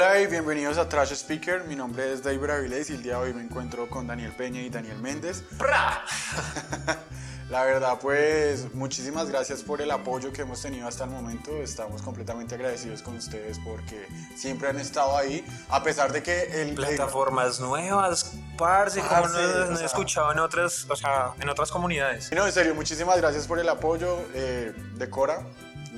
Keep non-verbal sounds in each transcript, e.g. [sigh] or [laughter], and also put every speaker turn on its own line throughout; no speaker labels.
Hola y bienvenidos a Trash Speaker. Mi nombre es David Avilés y el día de hoy me encuentro con Daniel Peña y Daniel Méndez. [laughs] La verdad, pues muchísimas gracias por el apoyo que hemos tenido hasta el momento. Estamos completamente agradecidos con ustedes porque siempre han estado ahí, a pesar de que el...
Plataformas nuevas, parce, como
Parce,
no, no he
sea.
escuchado en otras, o sea, en otras comunidades.
No, en serio, muchísimas gracias por el apoyo eh, de Cora.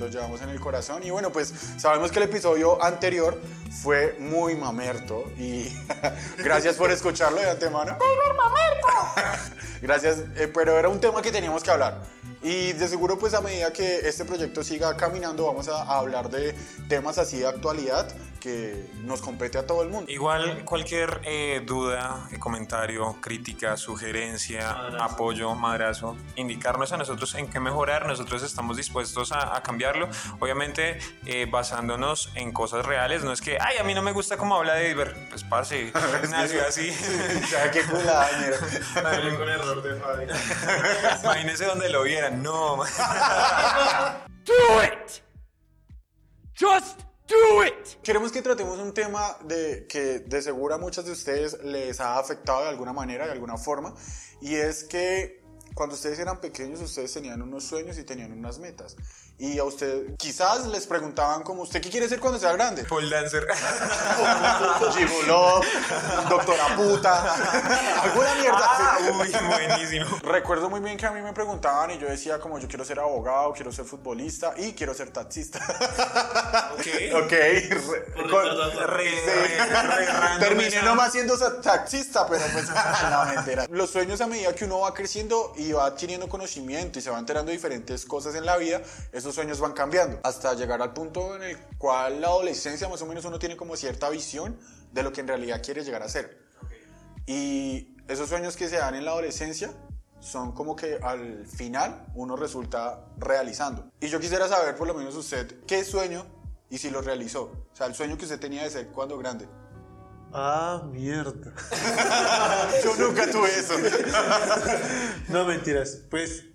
Lo llevamos en el corazón. Y bueno, pues sabemos que el episodio anterior fue muy mamerto. Y [laughs] gracias por escucharlo de antemano. [laughs] Gracias, eh, pero era un tema que teníamos que hablar. Y de seguro, pues a medida que este proyecto siga caminando, vamos a, a hablar de temas así de actualidad que nos compete a todo el mundo.
Igual cualquier eh, duda, comentario, crítica, sugerencia, apoyo, madrazo, indicarnos a nosotros en qué mejorar, nosotros estamos dispuestos a, a cambiarlo, obviamente eh, basándonos en cosas reales, no es que, ay, a mí no me gusta cómo habla de Iber, pues parce, [laughs] nació así. [laughs]
Ya, qué
con error de fábrica. [laughs]
Imagínense donde lo vieran, no.
Do it! Just do it!
Queremos que tratemos un tema de, que de seguro a muchas de ustedes les ha afectado de alguna manera, de alguna forma, y es que cuando ustedes eran pequeños ustedes tenían unos sueños y tenían unas metas. Y a ustedes quizás les preguntaban como, ¿usted qué quiere ser cuando sea grande?
Pole dancer. [laughs]
Gigoló, doctora puta, alguna mierda.
Ah, uy, buenísimo.
Recuerdo muy bien que a mí me preguntaban y yo decía como yo quiero ser abogado, quiero ser futbolista y quiero ser taxista.
Ok. [laughs]
ok. Terminé nomás siendo taxista, pero pues [laughs] no, mentira. Los sueños a medida que uno va creciendo y va adquiriendo conocimiento y se va enterando de diferentes cosas en la vida, esos sueños van cambiando hasta llegar al punto en el cual la adolescencia más o menos uno tiene como cierta visión de lo que en realidad quiere llegar a ser. Y esos sueños que se dan en la adolescencia son como que al final uno resulta realizando. Y yo quisiera saber por lo menos usted qué sueño y si lo realizó. O sea, el sueño que usted tenía de ser cuando grande.
Ah, mierda. [laughs]
Yo nunca tuve eso. [laughs]
No, mentiras. Pues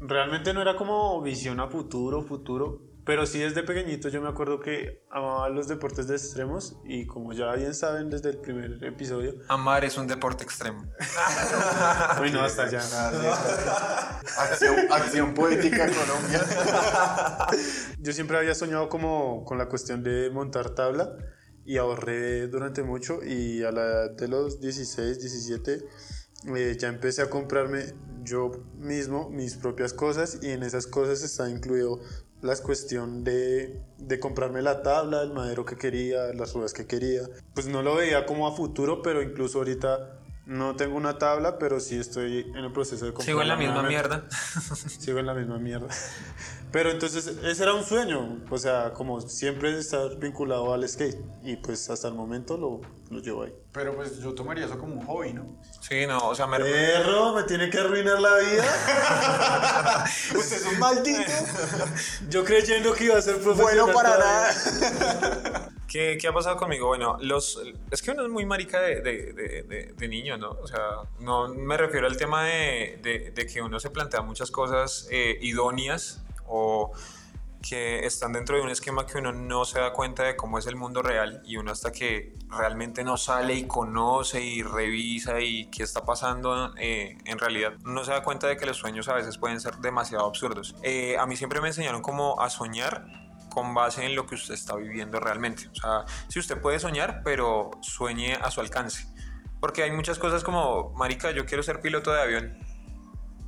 realmente no era como visión a futuro, futuro. Pero sí desde pequeñito yo me acuerdo que amaba los deportes de extremos y como ya bien saben desde el primer episodio,
Amar es un deporte extremo. [laughs]
uy no, hasta allá. [laughs]
Acción, acción poética Colombia. [laughs]
Yo siempre había soñado como con la cuestión de montar tabla y ahorré durante mucho y a la edad de los 16, 17 eh, ya empecé a comprarme yo mismo mis propias cosas y en esas cosas está incluido la cuestión de, de comprarme la tabla, el madero que quería, las ruedas que quería. Pues no lo veía como a futuro, pero incluso ahorita no tengo una tabla, pero sí estoy en el proceso de comprar
Sigo en la misma mierda.
Sigo en la misma mierda. [laughs] Pero entonces ese era un sueño, o sea, como siempre estar vinculado al skate y pues hasta el momento lo, lo llevo ahí.
Pero pues yo tomaría eso como un hobby, ¿no?
Sí, no, o sea, me
Perro, me tiene que arruinar la vida. [laughs]
Usted es un maldito. [laughs]
Yo creyendo que iba a ser profesional.
Bueno para nada. [laughs]
¿Qué, ¿Qué ha pasado conmigo? Bueno, los, es que uno es muy marica de, de, de, de- de niño, ¿no? O sea, no me refiero al tema de, de- de que uno se plantea muchas cosas eh, idóneas o que están dentro de un esquema que uno no se da cuenta de cómo es el mundo real y uno hasta que realmente no sale y conoce y revisa y qué está pasando eh, en realidad no se da cuenta de que los sueños a veces pueden ser demasiado absurdos. Eh, a mí siempre me enseñaron como a soñar con base en lo que usted está viviendo realmente. O sea, si usted puede soñar, pero sueñe a su alcance. Porque hay muchas cosas como, marica, yo quiero ser piloto de avión.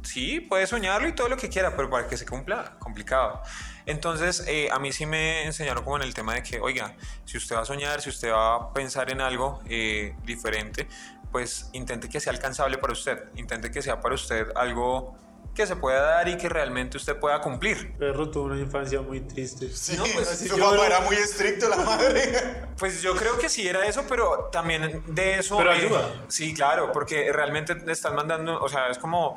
Sí, puede soñarlo y todo lo que quiera, pero para que se cumpla, complicado. Entonces, eh, a mí sí me enseñaron como en el tema de que, oiga, si usted va a soñar, si usted va a pensar en algo eh, diferente, pues intente que sea alcanzable para usted. Intente que sea para usted algo que se pueda dar y que realmente usted pueda cumplir.
Perro tuvo una infancia muy triste.
Sí,
No, pues, [laughs]
su papá
no-
era muy estricto, la madre. [laughs]
Pues yo creo que sí era eso, pero también de eso.
Pero
eh,
ayuda.
sí, claro, porque realmente le están mandando, o sea, es como.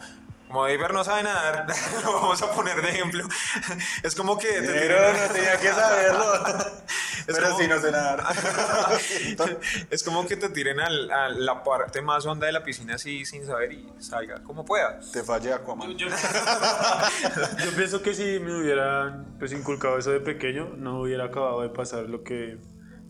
Como David no sabe nadar, [laughs] lo vamos a poner de ejemplo. [laughs] Es como que. te
Pero
tiran-
no tenía que saberlo. [laughs] Pero
como-
sí no sé nadar.
es como que te tiren al- a la parte más honda de la piscina así sin saber y salga como pueda.
Te fallé Aquaman.
Yo pienso que si me hubieran pues inculcado eso de pequeño, no hubiera acabado de pasar lo que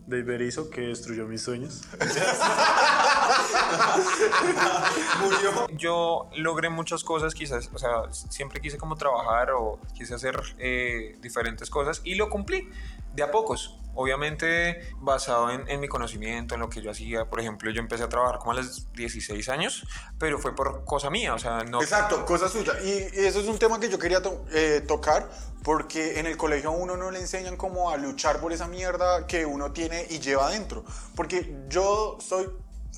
de Iberizo, que destruyó mis sueños. [laughs]
Yo logré muchas cosas, quizás, o sea, siempre quise como trabajar o quise hacer eh, diferentes cosas y lo cumplí de a pocos. Obviamente basado en, mi conocimiento, en lo que yo hacía. Por ejemplo, yo empecé a trabajar como a los 16 años, pero fue por cosa mía, o sea, no...
Exacto, cosa suya. Y, eso es un tema que yo quería eh, tocar porque en el colegio a uno no le enseñan como a luchar por esa mierda que uno tiene y lleva adentro. Porque yo soy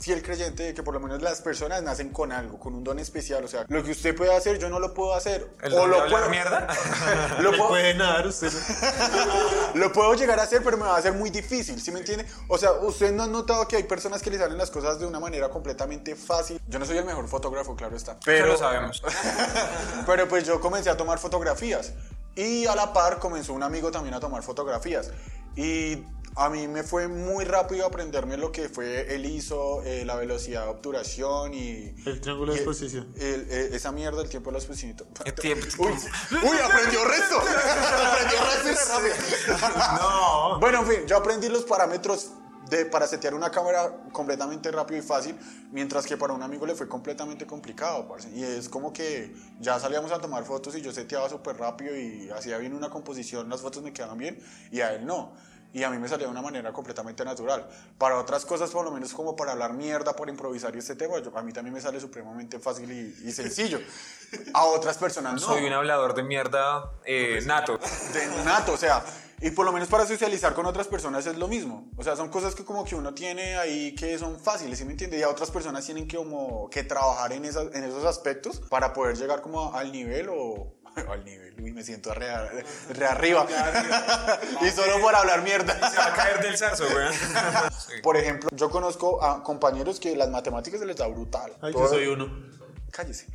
fiel creyente de que por lo menos las personas nacen con algo, con un don especial. O sea, lo que usted puede hacer, yo no lo puedo hacer.
¿El de
lo puedo...
mierda? [laughs]
lo puedo...
puede nadar, usted no. [laughs]
Lo puedo llegar a hacer, pero me va a hacer muy difícil, ¿sí me entiende? O sea, usted no ha notado que hay personas que le salen las cosas de una manera completamente fácil. Yo no soy el mejor fotógrafo, claro está.
Pero, lo sabemos. [laughs]
pero pues yo comencé a tomar fotografías. Y a la par comenzó un amigo también a tomar fotografías. Y a mí me fue muy rápido aprenderme lo que fue el ISO, eh, la velocidad de obturación y...
El triángulo de exposición.
el- eh, esa mierda, el tiempo de la exposición.
El tiempo- [laughs]
Uy, uy, aprendió resto. aprendió resto y re rápido. [laughs]
No.
Bueno, en fin, yo aprendí los parámetros de, para setear una cámara completamente rápido y fácil, mientras que para un amigo le fue completamente complicado, parce. Y es como que ya salíamos a tomar fotos y yo seteaba súper rápido y hacía bien una composición, las fotos me quedaban bien y a él no. Y a mí me salía de una manera completamente natural. Para otras cosas, por lo menos como para hablar mierda, para improvisar y este tema, yo- a mí también me sale supremamente fácil y, y sencillo. A otras personas no.
Soy un hablador de mierda eh, nato. [laughs]
de nato, o sea, y por lo menos para socializar con otras personas es lo mismo. O sea, son cosas que como que uno tiene ahí que son fáciles, ¿sí me entiende? Y a otras personas tienen que como que trabajar en, esas, en esos aspectos para poder llegar como al nivel o [laughs] al nivel, uy, me siento re, [laughs] re arriba. [laughs] y solo por hablar mierda.
Se va a caer del zarzo, güey.
Por ejemplo, yo conozco a compañeros que las matemáticas se les da brutal.
Ay, yo soy uno.
Cállese.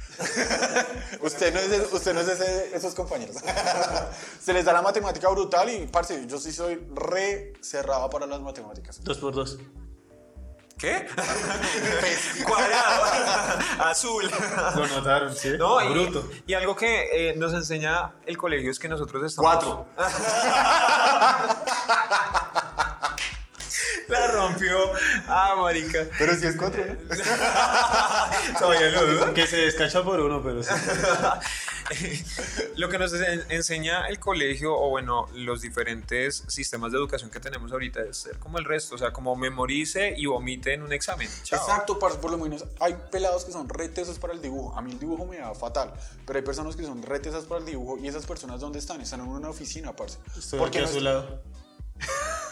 usted no es, de- usted no es de ese- esos compañeros. Se les da la matemática brutal y, parce, yo sí soy re cerrado para las matemáticas.
Dos por dos.
¿Qué? [laughs] Cuadrado. [laughs] Azul.
Lo notaron, ¿sí?
No, y,
Bruto.
y algo que eh, nos enseña el colegio es que nosotros estamos...
Cuatro. [laughs]
La rompió. Ah, marica.
Pero si es cuatro, ¿no?
Todavía lo dudo.
Que se descacha por uno, pero sí. [laughs]
Lo que nos en- enseña el colegio o bueno, los diferentes sistemas de educación que tenemos ahorita es ser como el resto, o sea, como memorice y vomite en un examen. Chao.
Exacto, parce, por lo menos hay pelados que son re tesos para el dibujo. A mí el dibujo me da fatal, pero hay personas que son re tesas para el dibujo y esas personas ¿dónde están? Están en una oficina, parce.
Estoy
Porque
aquí a
no
su
es-
lado.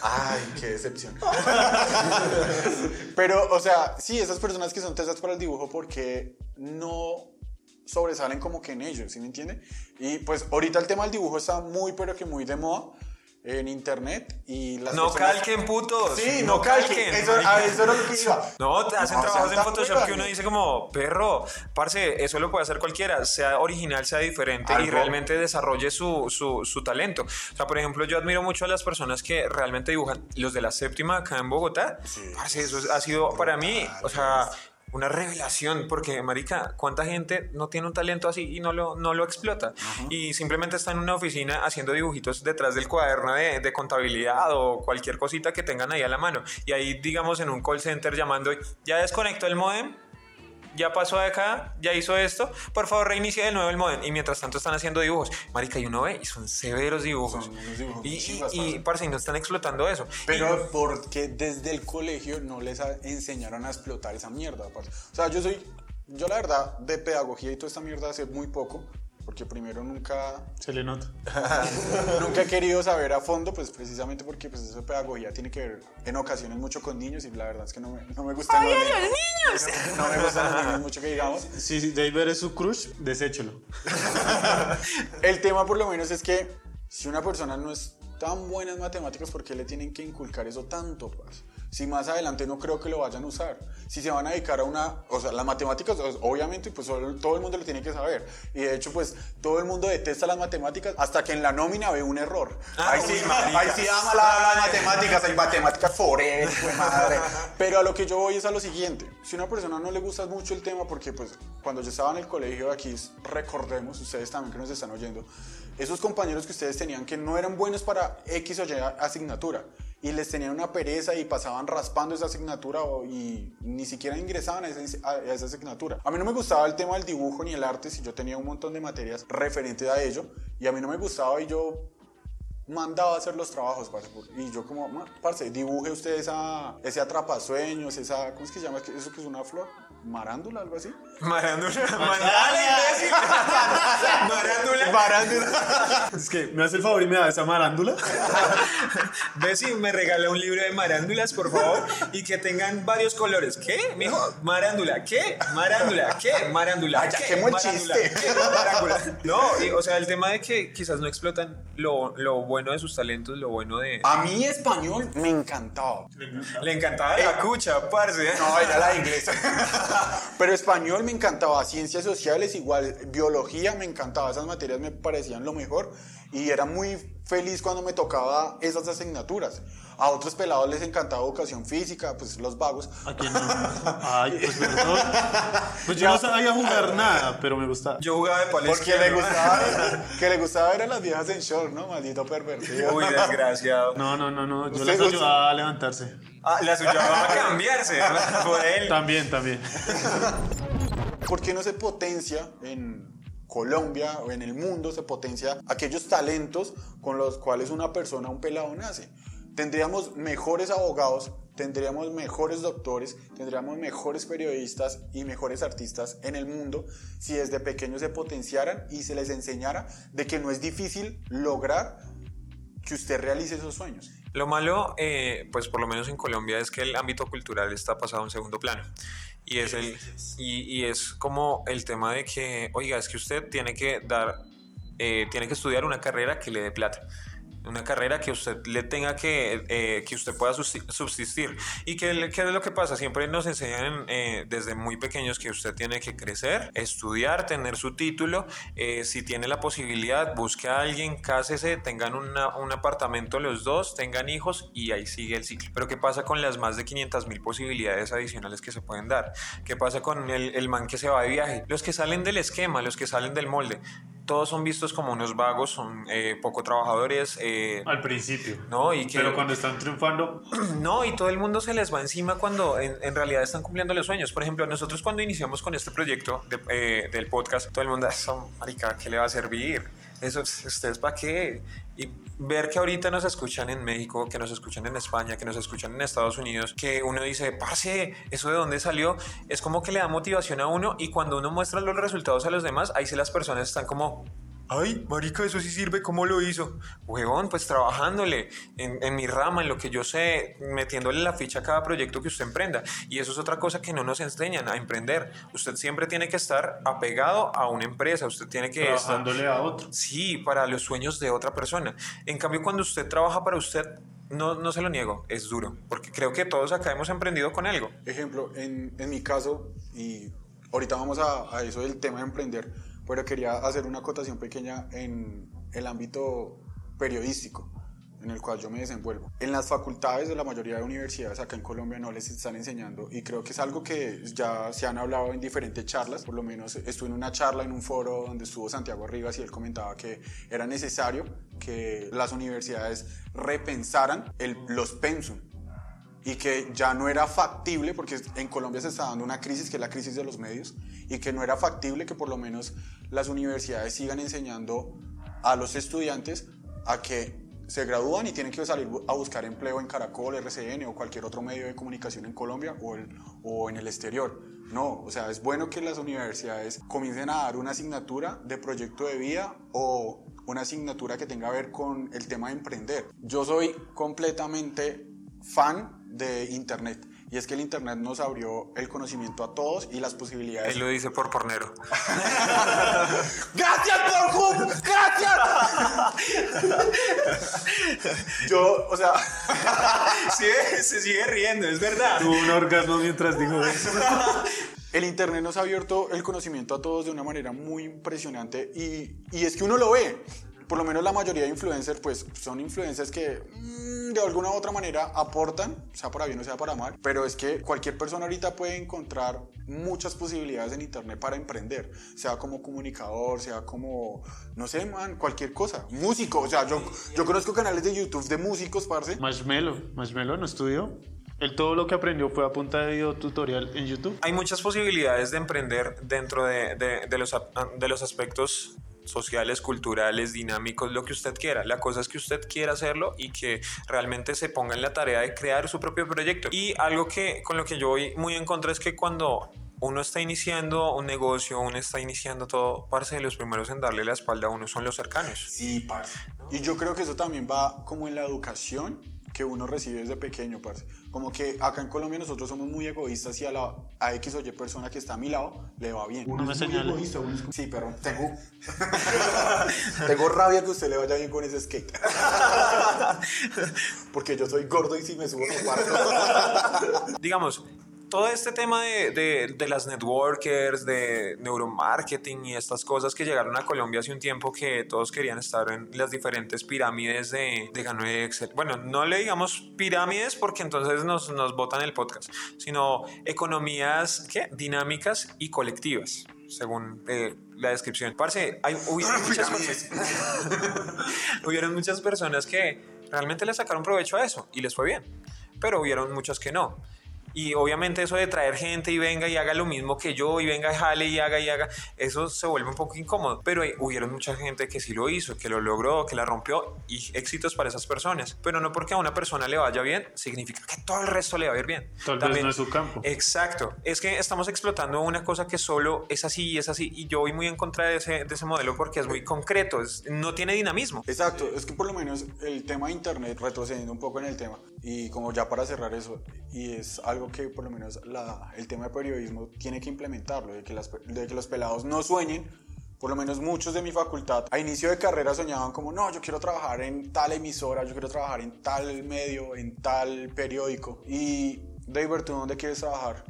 Ay, qué decepción. [laughs] Pero, o sea, sí, esas personas que son tesas para el dibujo porque no sobresalen como que en ellos, ¿sí me entiende? Y pues ahorita el tema del dibujo está muy, pero que muy de moda en internet y las
No
personas-
calquen, putos.
Sí, no, calquen. Eso, a eso era lo que iba.
No, hacen
No,
trabajos en Photoshop que uno dice como, perro, parce, eso lo puede hacer cualquiera, sea original, sea diferente y
Algo.
realmente desarrolle su, su, su talento. O sea, por ejemplo, yo admiro mucho a las personas que realmente dibujan, los de la séptima acá en Bogotá. Parce, eso ha sido para mí, o sea, una revelación, porque, marica, ¿cuánta gente no tiene un talento así y no lo, no lo explota? Y simplemente está en una oficina haciendo dibujitos detrás del cuaderno de, de contabilidad o cualquier cosita que tengan ahí a la mano. Y ahí, digamos, en un call center llamando, ya desconectó el modem, ya pasó de acá, ya hizo esto, por favor reinicie de nuevo el modem. Y mientras tanto están haciendo dibujos. Marica, y uno ve, y son severos dibujos.
Son dibujos
y, y,
chimbas,
y,
parce.
y no están explotando eso.
Pero porque desde el colegio no les enseñaron a explotar esa mierda. parce. O sea, yo soy, yo la verdad, de pedagogía y toda esta mierda hace muy poco. Porque primero nunca,
Se le nota. [laughs]
nunca he querido saber a fondo, pues precisamente porque pues eso de pedagogía tiene que ver en ocasiones mucho con niños y la verdad es que no me, no me gustan los, niños. No, no me gustan los niños mucho que digamos.
Si si David es su crush, deséchelo. [laughs]
El tema por lo menos es que si una persona no es tan buena en matemáticas, ¿por qué le tienen que inculcar eso tanto? parce? Si más adelante no creo que lo vayan a usar. Si se van a dedicar a una... O sea, las matemáticas, pues, obviamente, pues todo el mundo lo tiene que saber. Y de hecho, pues todo el mundo detesta las matemáticas hasta que en la nómina ve un error.
Ah,
ahí, sí, ahí sí ama la- las matemáticas, hay matemáticas forever, de madre. [laughs] Pero a lo que yo voy es a lo siguiente. Si a una persona no le gusta mucho el tema, porque pues cuando yo estaba en el colegio aquí, recordemos, ustedes también que nos están oyendo, esos compañeros que ustedes tenían que no eran buenos para X o Y asignatura y les tenían una pereza y pasaban raspando esa asignatura y ni siquiera ingresaban a esa, a esa asignatura. A mí no me gustaba el tema del dibujo ni el arte, si yo tenía un montón de materias referentes a ello y a mí no me gustaba y yo mandaba a hacer los trabajos, parce, y yo como, "Ma, parce, dibuje usted esa, ese atrapasueños, esa, ¿cómo es que se llama? ¿Es que- ¿Eso que es una flor? ¿Marándula, algo así?
Marándula. Marándula. Marándula.
Marándula.
Es que me hace el favor y me da esa marándula.
Ve si me regala un libro de marándulas, por favor, y que tengan varios colores. ¿Qué, mijo? Marándula. ¿Qué? Marándula. ¿Qué? Marándula.
Ay, ya
¿Qué?
quemó el
Marándula.
chiste.
¿Qué? Marándula. No, y, o sea, el tema de que quizás no explotan lo, lo bueno de sus talentos, lo bueno de...
A mí español me encantaba.
Le encantaba la cucha, parce.
No, era la inglesa. [laughs] Pero español me encantaba, ciencias sociales igual, biología me encantaba, esas materias me parecían lo mejor y era muy feliz cuando me tocaba esas asignaturas. A otros pelados les encantaba educación física, pues los vagos.
¿A quién no? Ay, pues perdón. [laughs] Pues yo no sabía jugar nada, pero me gustaba.
Yo jugaba de palestra.
Porque le gustaba, [laughs] que le gustaba ver a las viejas en short, ¿no? Maldito pervertido.
Uy, desgraciado.
No, no, no, no. Yo
usted-
ayudaba a levantarse.
Ah, la suya va a cambiarse por [laughs] él.
También, también. [laughs]
¿Por qué no se potencia en Colombia o en el mundo, se potencia aquellos talentos con los cuales una persona, un pelado nace? Tendríamos mejores abogados, tendríamos mejores doctores, tendríamos mejores periodistas y mejores artistas en el mundo si desde pequeños se potenciaran y se les enseñara de que no es difícil lograr que usted realice esos sueños.
Lo malo, eh, pues por lo menos en Colombia, es que el ámbito cultural está pasado a un segundo plano. Y es, el, y, y es como el tema de que, oiga, es que usted tiene que dar, eh, tiene que estudiar una carrera que le dé plata. Una carrera que usted le tenga que, eh, que usted pueda subsi- subsistir. ¿Y qué, qué es lo que pasa? Siempre nos enseñan eh, desde muy pequeños que usted tiene que crecer, estudiar, tener su título. eh, si tiene la posibilidad, busque a alguien, cásese, tengan una- un apartamento los dos, tengan hijos y ahí sigue el ciclo. Pero ¿qué pasa con las más de 500 mil posibilidades adicionales que se pueden dar? ¿Qué pasa con el, el man que se va de viaje? Los que salen del esquema, los que salen del molde. Todos son vistos como unos vagos, son eh, poco trabajadores, eh,
Al principio.
¿no? Y que,
Pero cuando están triunfando, [clears throat]
no, y todo el mundo se les va encima cuando en, en realidad están cumpliendo los sueños. Por ejemplo, nosotros cuando iniciamos con este proyecto de- eh, del podcast, todo el mundo, eso, marica, ¿qué le va a servir? Eso, ¿ustedes para qué? Y ver que ahorita nos escuchan en México, que nos escuchan en España, que nos escuchan en Estados Unidos, que uno dice, parce, ¿eso de dónde salió? Es como que le da motivación a uno y cuando uno muestra los resultados a los demás, ahí sí las personas están como, Ay, marica, eso sí sirve, ¿cómo lo hizo? Huevón, pues trabajándole en, en mi rama, en lo que yo sé, metiéndole la ficha a cada proyecto que usted emprenda. Y eso es otra cosa que no nos enseñan a emprender. Usted siempre tiene que estar apegado a una empresa, usted tiene que estar...
trabajándole a otro.
Sí, para los sueños de otra persona. En cambio, cuando usted trabaja para usted, no, no se lo niego, es duro, porque creo que todos acá hemos emprendido con algo.
Ejemplo, en, en mi caso, y ahorita vamos a, a eso del tema de emprender, pero quería hacer una acotación pequeña en el ámbito periodístico en el cual yo me desenvuelvo. En las facultades de la mayoría de universidades acá en Colombia no les están enseñando y creo que es algo que ya se han hablado en diferentes charlas, por lo menos estuve en una charla en un foro donde estuvo Santiago Rivas y él comentaba que era necesario que las universidades repensaran el, los pensum y que ya no era factible, porque en Colombia se está dando una crisis, que es la crisis de los medios, y que no era factible que por lo menos las universidades sigan enseñando a los estudiantes a que se gradúan y tienen que salir a buscar empleo en Caracol, RCN o cualquier otro medio de comunicación en Colombia o, el- o en el exterior. No, o sea, es bueno que las universidades comiencen a dar una asignatura de proyecto de vida o una asignatura que tenga que ver con el tema de emprender. Yo soy completamente fan de Internet. Y es que el Internet nos abrió el conocimiento a todos y las posibilidades.
Él lo dice por pornero. [laughs]
¡Gracias por Hub! ¡Gracias! [laughs] Yo, o sea, [laughs]
Sí, se sigue riendo, es verdad.
Tuvo un orgasmo mientras dijo eso.
el Internet nos ha abierto el conocimiento a todos de una manera muy impresionante y, y es que uno lo ve. Por lo menos la mayoría de influencers, pues son influencers que mm, de alguna u otra manera aportan, sea para bien o sea para mal, pero es que cualquier persona ahorita puede encontrar muchas posibilidades en internet para emprender, sea como comunicador, sea como, no sé, man, cualquier cosa, músico, o sea, yo, yo conozco canales de YouTube de músicos, parce.
Marshmello, Marshmello no estudió. Él todo lo que aprendió fue a punta de video tutorial en YouTube.
Hay muchas posibilidades de emprender dentro de, de- de los, de los aspectos sociales, culturales, dinámicos, lo que usted quiera. La cosa es que usted quiera hacerlo y que realmente se ponga en la tarea de crear su propio proyecto. Y algo que con lo que yo voy muy en contra es que cuando uno está iniciando un negocio, uno está iniciando todo, parce, los primeros en darle la espalda a uno son los cercanos.
Sí, parce. Y yo creo que eso también va como en la educación que uno recibe desde pequeño, parce. Como que acá en Colombia nosotros somos muy egoístas y a, la, a X o Y persona que está a mi lado le va bien.
No me
es muy egoísta, uno es como- Sí, pero tengo... [laughs] [laughs] tengo rabia que usted le vaya bien con ese skate. [laughs] Porque yo soy gordo y si me subo me parto.
digamos, todo este tema de, de- de las networkers, de neuromarketing y estas cosas que llegaron a Colombia hace un tiempo que todos querían estar en las diferentes pirámides de, de Gano Excel. Bueno, no le digamos pirámides porque entonces nos, nos botan el podcast, sino economías ¿qué? dinámicas y colectivas, según eh, la descripción. Parce, hay, hubieron muchas [laughs] hubieron muchas personas que realmente le sacaron provecho a eso y les fue bien, pero hubieron muchas que no. Y obviamente eso de traer gente y venga y haga lo mismo que yo y venga y jale y haga y haga, eso se vuelve un poco incómodo. Pero hay- hubieron mucha gente que sí lo hizo, que lo logró, que la rompió y éxitos para esas personas. Pero no porque a una persona le vaya bien, significa que todo el resto le va a ir bien.
Tal vez
También-
no es su campo.
Exacto. Es que estamos explotando una cosa que solo es así y es así. Y yo voy muy en contra de ese, de ese modelo porque es muy concreto, es- no tiene dinamismo.
Exacto, es que por lo menos el tema de internet, retrocediendo un poco en el tema, y como ya para cerrar eso, y es algo que por lo menos la- el tema de periodismo tiene que implementarlo, de que, las de que los pelados no sueñen, por lo menos muchos de mi facultad a inicio de carrera soñaban como, no, yo quiero trabajar en tal emisora, yo quiero trabajar en tal medio, en tal periódico. Y, David, ¿tú dónde quieres trabajar?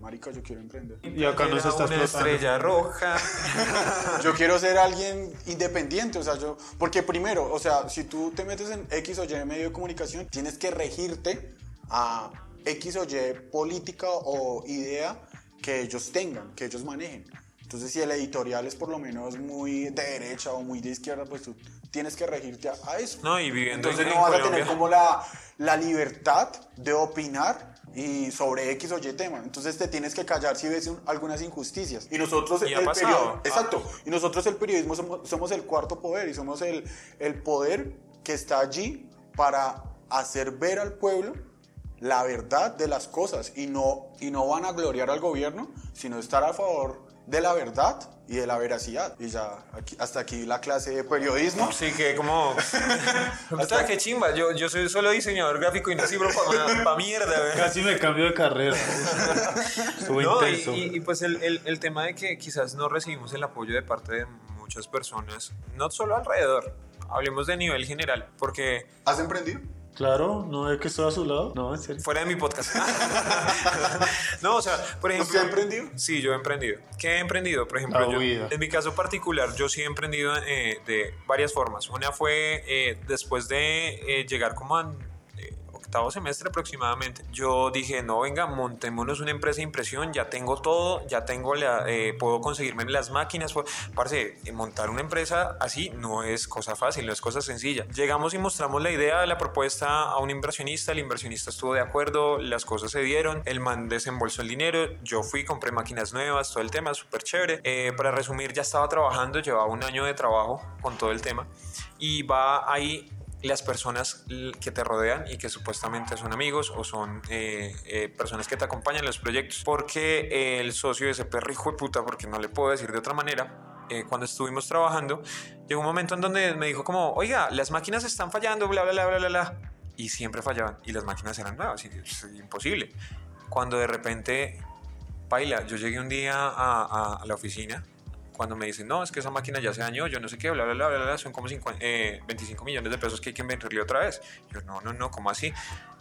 Marica, yo quiero emprender.
Y acá nos
Era
está
una
explotando.
estrella roja. [laughs]
Yo quiero ser alguien independiente, o sea, yo, porque primero, o sea, si tú te metes en X o Y medio de comunicación, tienes que regirte a X o Y política o idea que ellos tengan, que ellos manejen. Entonces, si el editorial es por lo menos muy de derecha o muy de izquierda, pues tú tienes que regirte a, a eso.
No, y viviendo
Entonces
en-
no vas a tener como la, la libertad de opinar y sobre X o Y tema. Entonces te tienes que callar si ves un- algunas injusticias. Y nosotros
Y
el periodismo, exacto. Y nosotros el periodismo somos, somos el cuarto poder y somos el, el poder que está allí para hacer ver al pueblo la verdad de las cosas y no, y no van a gloriar al gobierno, sino estar a favor de la verdad y de la veracidad. Y ya, aquí- hasta aquí la clase de periodismo.
Sí, que como... [laughs] Hasta qué chimba, yo, yo soy solo diseñador gráfico y no sirvo para pa mierda, güey.
Casi me cambio de carrera. [laughs] Estuvo
No, y,
intenso.
y- y pues el, el- el tema de que quizás no recibimos el apoyo de parte de muchas personas, no solo alrededor, hablemos de nivel general, porque
¿Has emprendido?
Claro, ¿no es que estoy a su lado? No, en serio.
fuera de mi podcast. [laughs] no, o sea, por ejemplo...
¿Usted ha emprendido?
Sí, yo he emprendido. ¿Qué he emprendido? Por ejemplo, yo- en mi caso particular, yo sí he emprendido eh, de varias formas. Una fue eh, después de eh, llegar como a octavo semestre aproximadamente, yo dije, no, venga, montémonos una empresa de impresión, ya tengo todo, ya tengo la, eh, puedo conseguirme las máquinas. Parce, eh, montar una empresa así no es cosa fácil, no es cosa sencilla. Llegamos y mostramos la idea, la propuesta a un inversionista, el inversionista estuvo de acuerdo, las cosas se dieron, el man desembolsó el dinero, yo fui, compré máquinas nuevas, todo el tema, súper chévere. Eh, para resumir, ya estaba trabajando, llevaba un año de trabajo con todo el tema y va ahí las personas que te rodean y que supuestamente son amigos o son eh, eh, personas que te acompañan en los proyectos. Porque el socio de ese perro hijo de puta, porque no le puedo decir de otra manera, eh, cuando estuvimos trabajando, llegó un momento en donde me dijo como, oiga, las máquinas están fallando, bla, bla, bla, bla, bla, bla. Y siempre fallaban y las máquinas eran nuevas, y es imposible. Cuando de repente, baila, yo llegué un día a, a- a la oficina cuando me dicen, no, es que esa máquina ya se dañó, yo no sé qué, bla, bla, bla, bla, bla, son como 50, eh, 25 millones de pesos que hay que invertirle otra vez. Yo, no, no, no, ¿cómo así?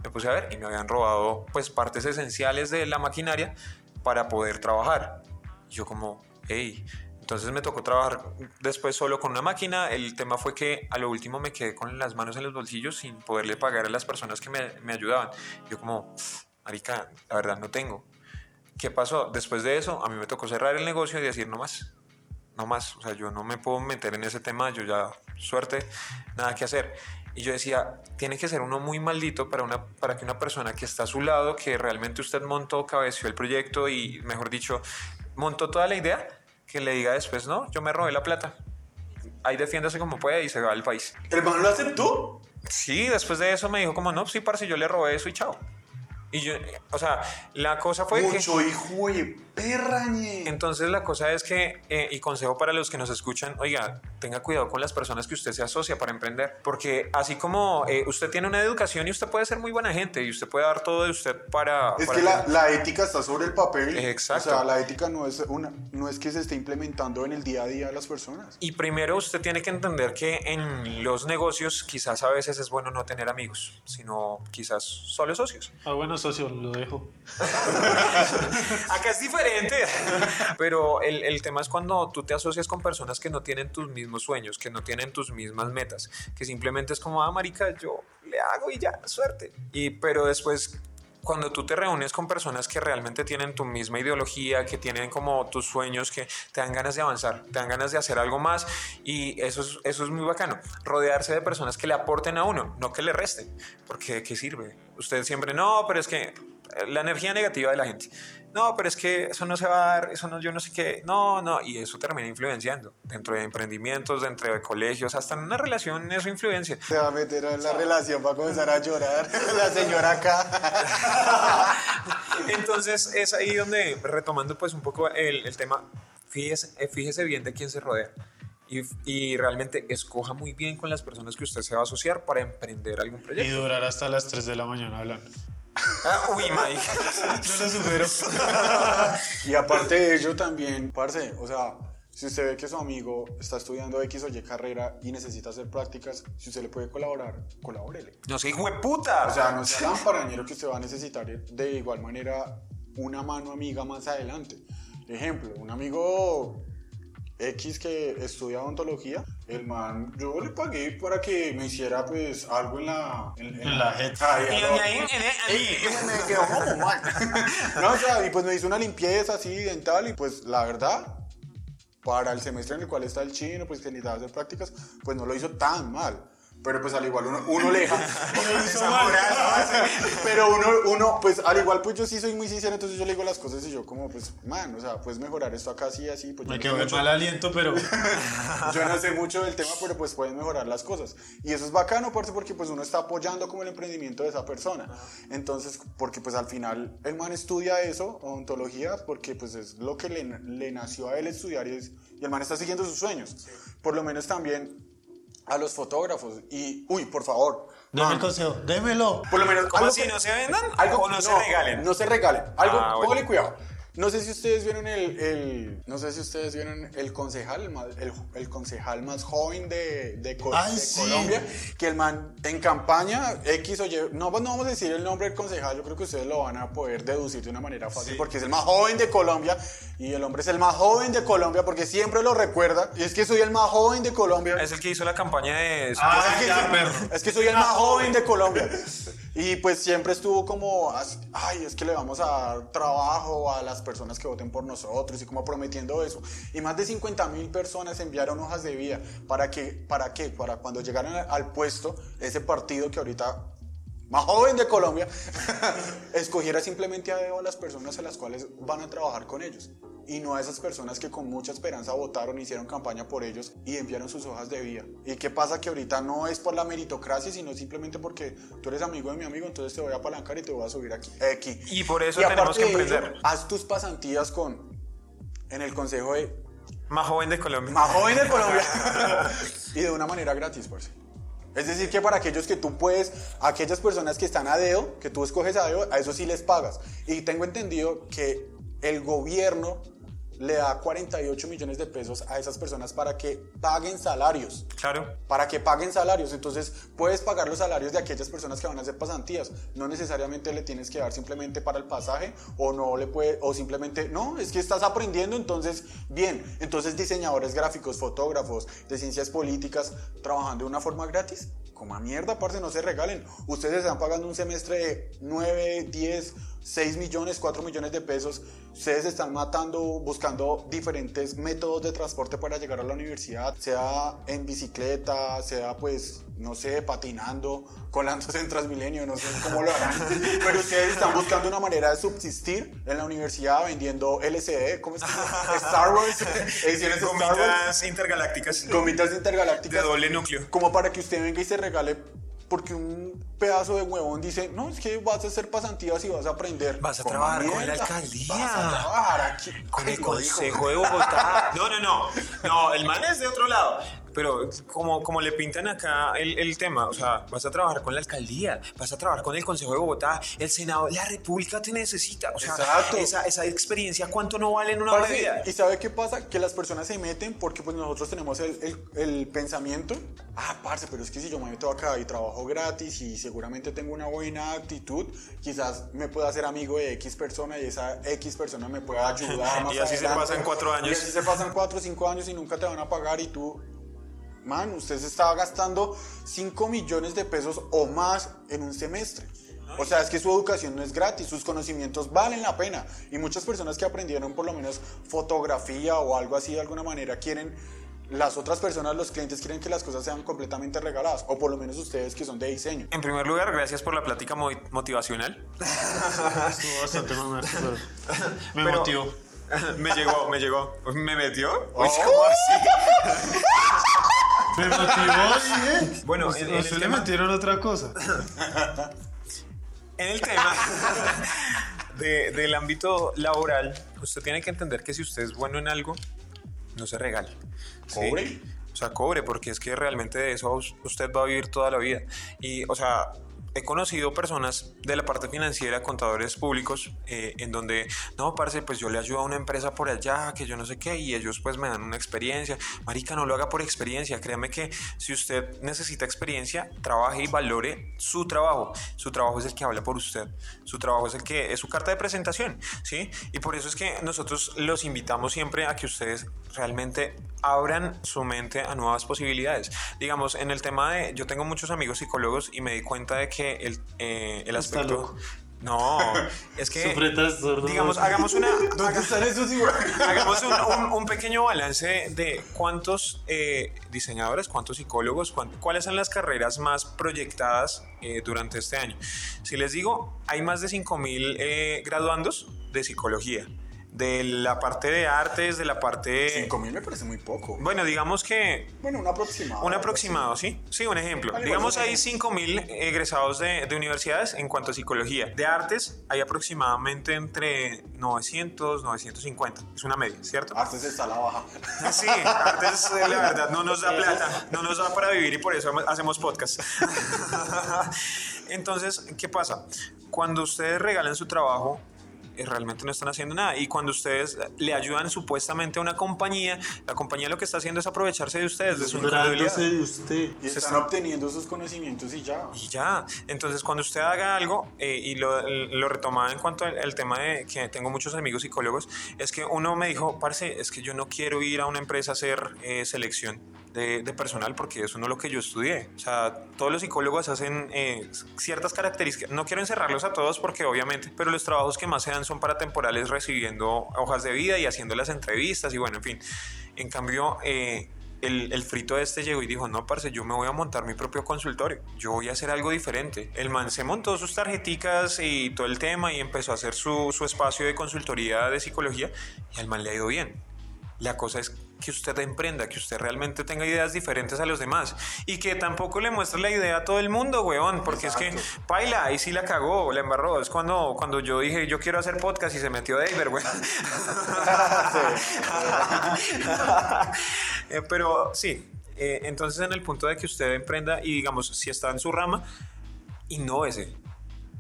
Me puse a ver y me habían robado pues partes esenciales de la maquinaria para poder trabajar. Yo como, hey, Entonces me tocó trabajar después solo con una máquina. El tema fue que a lo último me quedé con las manos en los bolsillos sin poderle pagar a las personas que me, me ayudaban. Yo como, marica, la verdad no tengo. ¿Qué pasó? Después de eso, a mí me tocó cerrar el negocio y decir no más. No más. O sea, yo no me puedo meter en ese tema. Yo ya, suerte, nada que hacer. Y yo decía, tiene que ser uno muy maldito para, una, para que una persona que está a su lado, que realmente usted montó, cabeció el proyecto y, mejor dicho, montó toda la idea, que le diga después, no, yo me robé la plata. Ahí defiéndase como puede y se va al país.
¿El man lo aceptó?
Sí, después de eso me dijo como, no, sí, parce, yo le robé eso y chao. Y yo, o sea, la cosa fue que...
Mucho hijo de perra, ñe.
Entonces la cosa es que, eh, y consejo para los que nos escuchan, oiga, tenga cuidado con las personas que usted se asocia para emprender, porque así como eh, usted tiene una educación y usted puede ser muy buena gente y usted puede dar todo de usted para...
Es
para
que la, la ética está sobre el papel.
Exacto.
O sea, la ética no es, una, no es que se esté implementando en el día a día de las personas.
Y primero usted tiene que entender que en los negocios quizás a veces es bueno no tener amigos, sino quizás solo socios.
Ah, bueno, socio, lo dejo. [laughs]
Acá es [laughs] Pero el, el, tema es cuando tú te asocias con personas que no tienen tus mismos sueños, que no tienen tus mismas metas, que simplemente es como, ah, marica, yo le hago y ya, suerte. Y pero después cuando tú te reúnes con personas que realmente tienen tu misma ideología, que tienen como tus sueños, que te dan ganas de avanzar, te dan ganas de hacer algo más y eso es, eso es muy bacano. Rodearse de personas que le aporten a uno, no que le resten, porque ¿qué sirve? Usted siempre, no, pero es que la energía negativa de la gente. No, pero es que eso no se va a dar, eso no, yo no sé qué. No, no, y eso termina influenciando dentro de emprendimientos, dentro de colegios, hasta en una relación eso influencia.
Se va a meter en la relación para comenzar a llorar [laughs] la señora acá. [laughs]
Entonces es ahí donde, retomando pues un poco el, el tema, fíjese, eh, fíjese bien de quién se rodea. Y, y, realmente escoja muy bien con las personas que usted se va a asociar para emprender algún proyecto.
Y durar hasta las 3 de la mañana hablando.
Ah, uy, Mike. [laughs]
Yo lo supero. [laughs]
y aparte de ello también, parce, o sea, si usted ve que su amigo está estudiando X o Y carrera y necesita hacer prácticas, si usted le puede colaborar, colabórele.
No sé, hijo de puta.
O sea, no sea tan parañero que usted va a necesitar de igual manera una mano amiga más adelante. Ejemplo, un amigo X que estudia odontología, el man, yo le pagué para que me hiciera pues algo en la... En,
en la head.
Y me quedó como mal. [laughs] no, o sea, y pues me hizo una limpieza así dental y pues la verdad, para el semestre en el cual está el chino, pues que necesitaba hacer prácticas, pues no lo hizo tan mal. Pero pues al igual uno, uno le deja. [laughs] pero uno, uno, pues al igual pues yo sí soy muy sincero, entonces yo le digo las cosas y yo como pues, man, o sea, puedes mejorar esto acá así, así. Pues,
Me quedó
no
mal aliento, pero... [laughs]
yo no sé mucho del tema, pero pues pueden mejorar las cosas. Y eso es bacano, parce, porque pues uno está apoyando como el emprendimiento de esa persona. Entonces, porque pues al final el man estudia eso, odontología, porque pues es lo que le, le nació a él estudiar y, es, y el man está siguiendo sus sueños. Por lo menos también a los fotógrafos y, uy, por favor.
Deme el consejo, démelo.
por lo menos
¿Cómo
algo
así?
que-
¿No se vendan?
algo
¿O no, se regalen?
No se regalen. Algo,
Ah, bueno.
póngale cuidado. No sé si ustedes vieron el, el- no sé si ustedes vieron el concejal, más- el, el concejal más joven de, de, Co-
Ay,
de
sí.
Colombia, que el man en campaña X o Y, no, no vamos a decir el nombre del concejal, yo creo que ustedes lo van a poder deducir de una manera fácil, porque es el más joven de Colombia y el hombre es el más joven de Colombia porque siempre lo recuerda y es que soy el más joven de Colombia.
Es el que hizo la campaña de...
Ah,
Es que, es que soy el más joven de Colombia. Y pues siempre estuvo como, ay, es que le vamos a dar trabajo a las personas que voten por nosotros y como prometiendo eso. Y más de 50 mil personas enviaron hojas de vida. ¿Para qué? ¿Para qué? Para cuando llegaran al- puesto, ese partido que ahorita más joven de Colombia, [laughs] escogiera simplemente a a las personas a las cuales van a trabajar con ellos. Y no a esas personas que con mucha esperanza votaron, hicieron campaña por ellos y enviaron sus hojas de vida. ¿Y qué pasa? Que ahorita no es por la meritocracia, sino simplemente porque tú eres amigo de mi amigo, entonces te voy a apalancar y te voy a subir aquí. aquí.
Y por eso
aparte
tenemos que
de ello,
emprender.
haz tus pasantías con en el consejo de
Más joven de Colombia.
más joven de [laughs] Colombia y de una manera gratis, parce. Es decir, que para aquellos que tú puedes, aquellas personas que están a dedo, que tú escoges a dedo, a eso sí les pagas. Y tengo entendido que el gobierno le da 48 millones de pesos a esas personas para que paguen salarios.
Claro.
Para que paguen salarios. Entonces, puedes pagar los salarios de aquellas personas que van a hacer pasantías. No necesariamente le tienes que dar simplemente para el pasaje o no le puede o simplemente, no, es que estás aprendiendo, entonces, bien. Entonces, diseñadores gráficos, fotógrafos, de ciencias políticas trabajando de una forma gratis. Como a mierda, parce, no se regalen. Ustedes están pagando un semestre de 9, 10, 6 millones, 4 millones de pesos. Ustedes están matando, buscando diferentes métodos de transporte para llegar a la universidad, sea en bicicleta, sea pues, no sé, patinando, colándose en Transmilenio, no sé cómo lo harán. [laughs] Pero ustedes están buscando una manera de subsistir en la universidad vendiendo LCD, ¿cómo es que? [laughs] Star Wars, [laughs] ediciones Star Wars.
Gomitas intergalácticas.
Gomitas
De
intergalácticas.
doble núcleo.
Como para que usted venga y se regale porque un pedazo de huevón dice, no, es que vas a hacer pasantías y vas a aprender.
Vas a trabajar con la alcaldía.
Vas a trabajar aquí.
Con el. Consejo de Bogotá. [laughs] No, no, no. No, el man es de otro lado. Pero como, como le pintan acá el, el tema, o sea, vas a trabajar con la alcaldía, vas a trabajar con el Consejo de Bogotá, el Senado, la República te necesita. O sea,
Exacto.
esa, esa experiencia, ¿cuánto no vale en una
Parce,
vida?
¿Y sabe qué pasa? Que las personas se meten porque pues nosotros tenemos el, el- el pensamiento, ah, parce, pero es que si yo me meto acá y trabajo gratis y seguramente tengo una buena actitud, quizás me pueda hacer amigo de X persona y esa X persona me pueda [laughs] ayudar más
Y así se
adelante.
pasan cuatro años.
Y así se pasan cuatro o cinco años y nunca te van a pagar y tú... Man, usted se estaba gastando 5 millones de pesos o más en un semestre. O sea, es que su educación no es gratis, sus conocimientos valen la pena. Y muchas personas que aprendieron por lo menos fotografía o algo así de alguna manera quieren, las otras personas, los clientes quieren que las cosas sean completamente regaladas. O por lo menos ustedes que son de diseño.
En primer lugar, gracias por la plática mo- motivacional. [laughs]
Estuvo bastante [laughs] me
Pero-
motivó. [laughs]
me llegó, me llegó. ¿Me metió?
Oh.
¿cómo así?
Me motivó, dije.
Bueno,
Usted-
en- en el
usted le
tema-
metieron otra cosa. [laughs]
En el tema [laughs] de- del ámbito laboral, usted tiene que entender que si usted es bueno en algo, no se regale. ¿sí?
Cobre.
O sea, cobre, porque es que realmente de eso us- usted va a vivir toda la vida. Y, o sea, he conocido personas de la parte financiera, contadores públicos, eh, en donde, no, parce, pues yo le ayudo a una empresa por allá, que yo no sé qué, y ellos pues me dan una experiencia. Marica, no lo haga por experiencia. Créame que si usted necesita experiencia, trabaje y valore su trabajo. Su trabajo es el que habla por usted. Su trabajo es el que es su carta de presentación, ¿sí? Y por eso es que nosotros los invitamos siempre a que ustedes realmente abran su mente a nuevas posibilidades. Digamos, en el tema de, yo tengo muchos amigos psicólogos y me di cuenta de que el, eh, el
Está
aspecto...
loco.
No, [laughs] es que...
Sufre trastorno.
Digamos, hagamos una... [laughs]
¿Dónde están esos?
Hagamos un, un- un pequeño balance de cuántos eh, diseñadores, cuántos psicólogos, cuán- cuáles son las carreras más proyectadas eh, durante este año. Si les digo, hay más de 5.000 eh, graduandos de psicología, de la parte de artes, de la parte...
5 mil me parece muy poco.
Bueno, digamos que
Bueno, un aproximado.
un aproximado, ¿sí? Sí, un ejemplo.
Vale,
Digamos, hay 5.000 egresados de, de universidades en cuanto a psicología. De artes, hay aproximadamente entre 900, 950. Es una media, ¿cierto?
Artes está a la baja. [laughs]
Sí, artes, eh, la verdad, no nos da plata, no nos da para vivir y por eso hacemos podcast. [laughs] Entonces, ¿qué pasa? Cuando ustedes regalan su trabajo, realmente no están haciendo nada. Y cuando ustedes le ayudan supuestamente a una compañía, la compañía lo que está haciendo es aprovecharse de ustedes, de su credibilidad.
de usted.
Y
Se
están
está-
obteniendo sus conocimientos y ya.
Y ya, entonces cuando usted haga algo, eh, y lo, lo retomaba en cuanto al, al tema de que tengo muchos amigos psicólogos, es que uno me dijo, parce, es que yo no quiero ir a una empresa a hacer eh, selección de, personal porque eso no es lo que yo estudié. O sea, todos los psicólogos hacen eh, ciertas características, no quiero encerrarlos a todos porque obviamente, pero los trabajos que más se dan son para temporales recibiendo hojas de vida y haciendo las entrevistas y bueno, en fin. En cambio, eh, el, el frito este llegó y dijo, no, parce, yo me voy a montar mi propio consultorio, yo voy a hacer algo diferente. El man se montó sus tarjeticas y todo el tema y empezó a hacer su, su espacio de consultoría de psicología y al man le ha ido bien. La cosa es que usted emprenda, que usted realmente tenga ideas diferentes a los demás y que tampoco le muestre la idea a todo el mundo, weón, porque es que paila, ahí sí la cagó, la embarró. Es cuando, cuando yo dije yo quiero hacer podcast y se metió David, weón. [laughs] Eh, Pero sí, eh, entonces en el punto de que usted emprenda y digamos, si está en su rama, innóvese.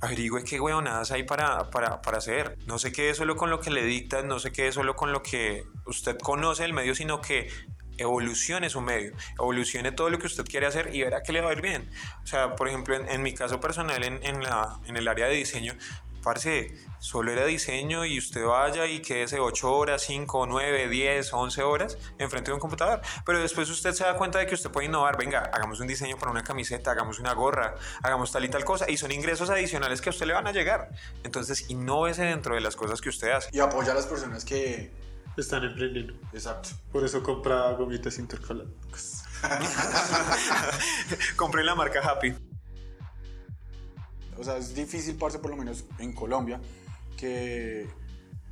Averigüe qué huevonadas hay para, para, para hacer. No se quede solo con lo que le dictan, no se quede solo con lo que usted conoce del medio, sino que evolucione su medio, evolucione todo lo que usted quiere hacer y verá que le va a ir bien. O sea, por ejemplo, en, en mi caso personal, en, en, la, en el área de diseño, parce, solo era diseño y usted vaya y quédese 8 horas, 5, 9, 10, 11 horas enfrente de un computador. Pero después usted se da cuenta de que usted puede innovar. Venga, hagamos un diseño para una camiseta, hagamos una gorra, hagamos tal y tal cosa. Y son ingresos adicionales que a usted le van a llegar. Entonces, innóvese dentro de las cosas que usted hace.
Y apoya a las personas que...
Están emprendiendo.
Exacto.
Por eso compra gomitas intergalácticas. [laughs]
Compré la marca Happy.
O sea, es difícil, parce, por lo menos en Colombia, que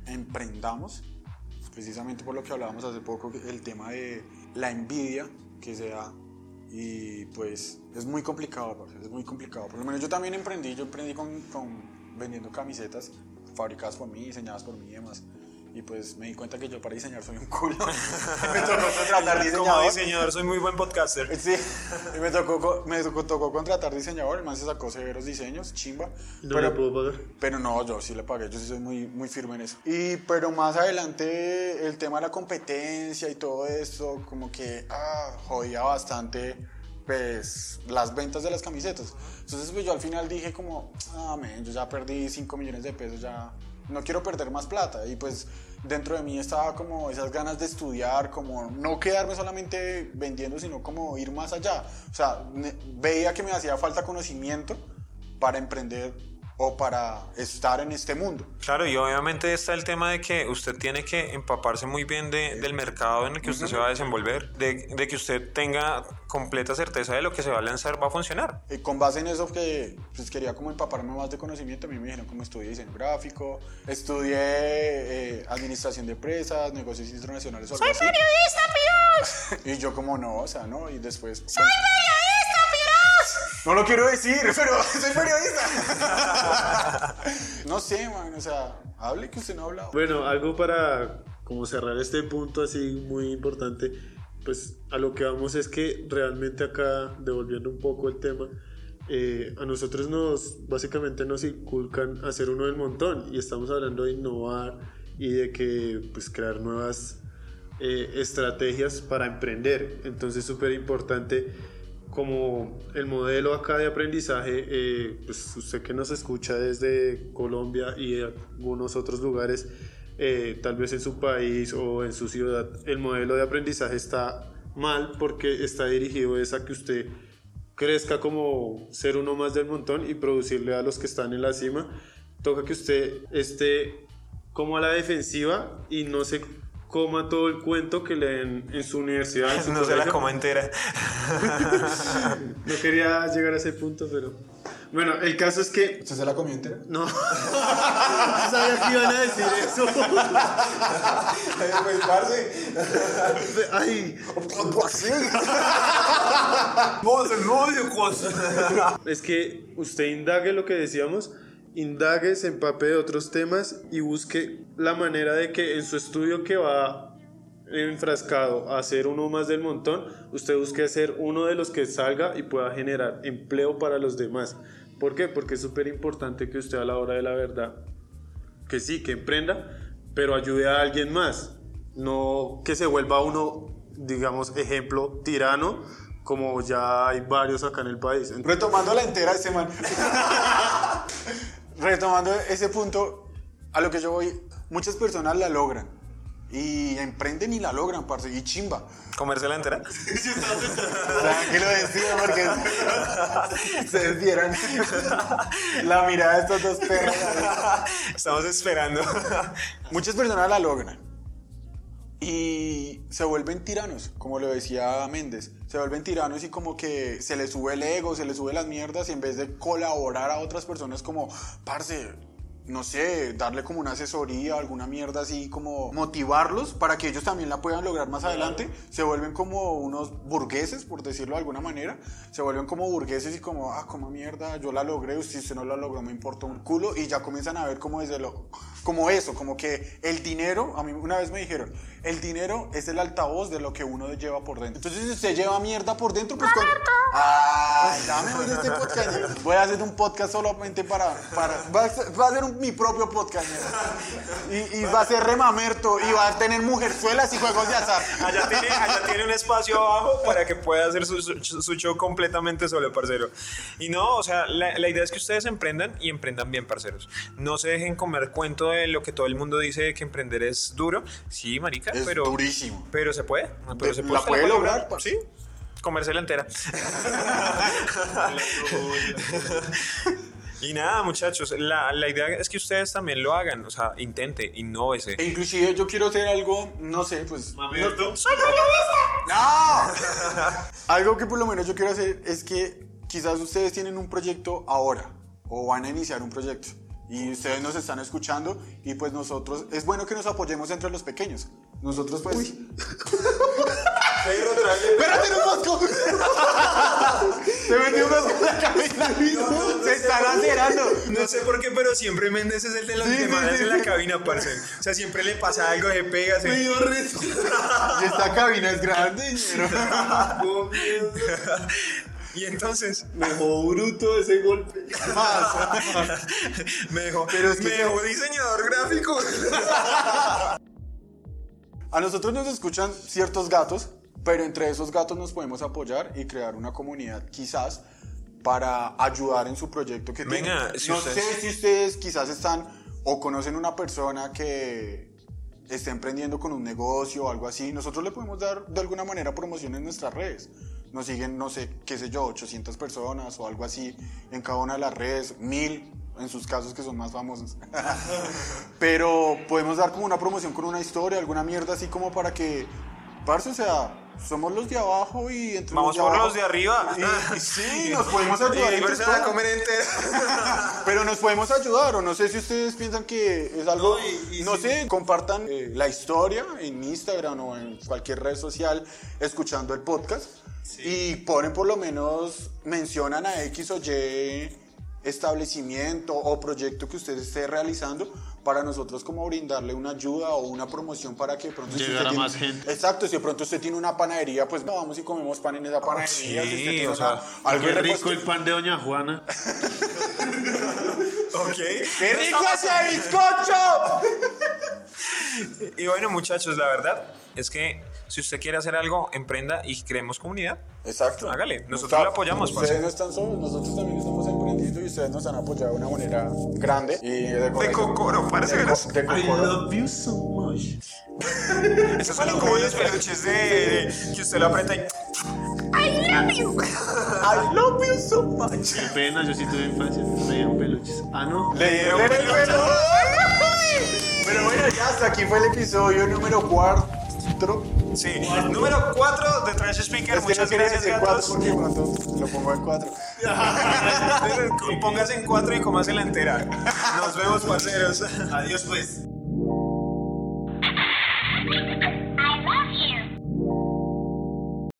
emprendamos, precisamente por lo que hablábamos hace poco, el tema de la envidia que se da. Y pues es muy complicado, parce, es muy complicado. Por lo menos yo también emprendí, yo emprendí con, con vendiendo camisetas fabricadas por mí, diseñadas por mí y demás. Y pues me di cuenta que yo para diseñar soy un culo. [laughs] me tocó contratar
Como
diseñador.
diseñador soy muy buen podcaster.
Sí, y me tocó, me tocó, tocó contratar diseñador, el man se sacó severos diseños, chimba.
No le puedo pagar.
pero no, yo sí le pagué, yo sí soy muy, muy firme en eso. Y, pero más adelante, el tema de la competencia y todo esto, como que ah, jodía bastante, pues, las ventas de las camisetas. Entonces, pues yo al final dije como, ah, men, yo ya perdí 5 millones de pesos, ya no quiero perder más plata. Y pues dentro de mí estaba como esas ganas de estudiar, como no quedarme solamente vendiendo, sino como ir más allá. O sea, veía que me hacía falta conocimiento para emprender o para estar en este mundo.
Claro, y obviamente está el tema de que usted tiene que empaparse muy bien de- del mercado en el que usted se va a desenvolver, de, de que usted tenga completa certeza de lo que se va a lanzar va a funcionar.
Y con base en eso que pues, quería como empaparme más de conocimiento, a mí me dijeron como estudié diseño gráfico, estudié eh, administración de empresas, negocios internacionales así. periodista, [laughs] Y yo como no, o sea, no, y después... ¡Soy periodista, No lo quiero decir, [laughs] pero soy periodista. [laughs] no sé, man, o sea, hable que usted no ha hablado.
Bueno, algo para como cerrar este punto así muy importante, pues a lo que vamos es que realmente acá, devolviendo un poco el tema, eh, a nosotros nos, básicamente nos inculcan hacer uno del montón y estamos hablando de innovar y de que, pues, crear nuevas eh, estrategias para emprender. Entonces, súper importante como el modelo acá de aprendizaje, eh, pues usted que nos escucha desde Colombia y de algunos otros lugares, eh, tal vez en su país o en su ciudad, el modelo de aprendizaje está mal porque está dirigido es a que usted crezca como ser uno más del montón y producirle a los que están en la cima. Toca que usted esté como a la defensiva y no se coma todo el cuento que le den en su universidad. en su [laughs]
No se la
colegio.
coma entera. [laughs]
No quería llegar a ese punto, pero. Bueno, el caso es que.
¿Usted se la comió entera?
No. [laughs] Sabía que iban a decir eso.
Pues, parce.
Ay, es que usted indague lo que decíamos, indague, se empape de otros temas y busque la manera de que en su estudio que va enfrascado a ser uno más del montón, usted busque ser uno de los que salga y pueda generar empleo para los demás. ¿Por qué? Porque es súper importante que usted a la hora de la verdad, que sí, que emprenda, pero ayude a alguien más. No que se vuelva uno, digamos, ejemplo, tirano, como ya hay varios acá en el país.
Retomando la entera ese man. [laughs] Retomando ese punto, a lo que yo voy, muchas personas la logran. Y emprenden y la logran, parce, y chimba.
¿Comerse la entera? [laughs]
Tranquilo decía porque [laughs] se desvieran [laughs] la mirada de estos dos perros.
Estamos esperando.
Muchas personas la logran y se vuelven tiranos, como lo decía Méndez. Se vuelven tiranos y como que se les sube el ego, se les sube las mierdas y en vez de colaborar a otras personas como, parce, no sé, darle como una asesoría, alguna mierda así, como motivarlos para que ellos también la puedan lograr más adelante, se vuelven como unos burgueses, por decirlo de alguna manera, se vuelven como burgueses y como, ah, como mierda, yo la logré, si usted no la logró me importa un culo y ya comienzan a ver como desde lo como eso, como que el dinero, a mí una vez me dijeron, el dinero es el altavoz de lo que uno lleva por dentro. Entonces, si usted lleva mierda por dentro, pues con... Ay, dame este podcast. Voy a hacer un podcast solamente para... para va a ser, va a ser un- mi propio podcast. Y, y va a ser remamerto y va a tener mujerzuelas y juegos de azar.
Allá tiene, allá tiene un espacio abajo para que pueda hacer su, su- su show completamente solo, parcero. Y no, o sea, la, la idea es que ustedes emprendan y emprendan bien, parceros. No se dejen comer cuento de lo que todo el mundo dice de que emprender es duro. Sí, marica,
Es
pero...
durísimo.
Pero se puede. Pero
De-
se
la
se
puede lograr, parce.
Sí. Comérsela entera. [laughs] [laughs] y nada, muchachos, la, la idea es que ustedes también lo hagan. O sea, intente, innóvese.
E inclusive yo quiero hacer algo, no sé, pues... No,
Mamerto.
¡No! [laughs] Algo que por lo menos yo quiero hacer es que quizás ustedes tienen un proyecto ahora o van a iniciar un proyecto y ustedes nos están escuchando y pues nosotros, es bueno que nos apoyemos entre los pequeños. Nosotros pues... [laughs] ¡Espérate, no Mosco! Se metió un mosco en la cabeza. Se está lacerando.
No sé por qué, pero siempre Méndez es el de los
Sí,
que
sí,
más
sí,
en la
sí.
cabina, parce. O sea, siempre le pasa algo, se pega, se...
Y esta cabina es grande, ñero. [laughs]
Y entonces
Me dejó bruto ese golpe.
Más. [laughs]
me dejó,
Pero es que-
me dejó diseñador gráfico. [laughs]
A nosotros nos escuchan ciertos gatos, pero entre esos gatos nos podemos apoyar y crear una comunidad quizás para ayudar en su proyecto que
Venga, si
no
ustedes-
sé si ustedes quizás están o conocen una persona que esté emprendiendo con un negocio o algo así. Nosotros le podemos dar de alguna manera promoción en nuestras redes. Nos siguen, no sé, qué sé yo, 800 personas o algo así en cada una de las redes, mil en sus casos que son más famosos. [laughs] Pero podemos dar como una promoción con una historia, alguna mierda así como para que, parce, o sea, somos los de abajo y entre
Vamos
los
por
abajo-
los de arriba.
Y, y sí, [laughs] nos podemos ayudar.
comer entera. [laughs]
Pero nos podemos ayudar, o no sé si ustedes piensan que es algo.
No, y-
sé, compartan eh, la historia en Instagram o en cualquier red social escuchando el podcast. Y ponen por lo menos, mencionan a X o Y establecimiento o proyecto que usted esté realizando para nosotros como brindarle una ayuda o una promoción para que de pronto si
Llegar a
tiene-
más gente.
Exacto, si de pronto usted tiene una panadería, pues no, vamos y comemos pan en esa panadería.
Sí,
si usted tiene
o sea,
una- algo
Qué rico el pan de Doña Juana. [laughs]
ok.
¡Qué rico ese bizcocho! [laughs]
Y bueno, muchachos, la verdad es que si usted quiere hacer algo, emprenda y creemos comunidad.
Exacto.
Hágale, nosotros le apoyamos,
Ustedes
parce.
no están solos, nosotros también estamos emprendiendo y ustedes nos han apoyado de una manera grande. Y de,
De cocoro,
De,
verás.
co- de cocoro.
you so much. [laughs]
Esos son como los peluches de, de- que usted lo aprieta y... [laughs]
I love you so much.
Qué pena, yo sí tuve infancia. Me dieron peluches. Ah, no.
Le dieron el pelo. [laughs] Pero bueno, ya hasta aquí fue el episodio número 4.
Sí, número 4 de Trash Speaker.
Es que no
Muchas gracias,
decir 4
gatos.
porque de pronto lo pongo en 4. [laughs]
Póngase en 4 y comáse la entera. Nos vemos, parceros.
Adiós, pues.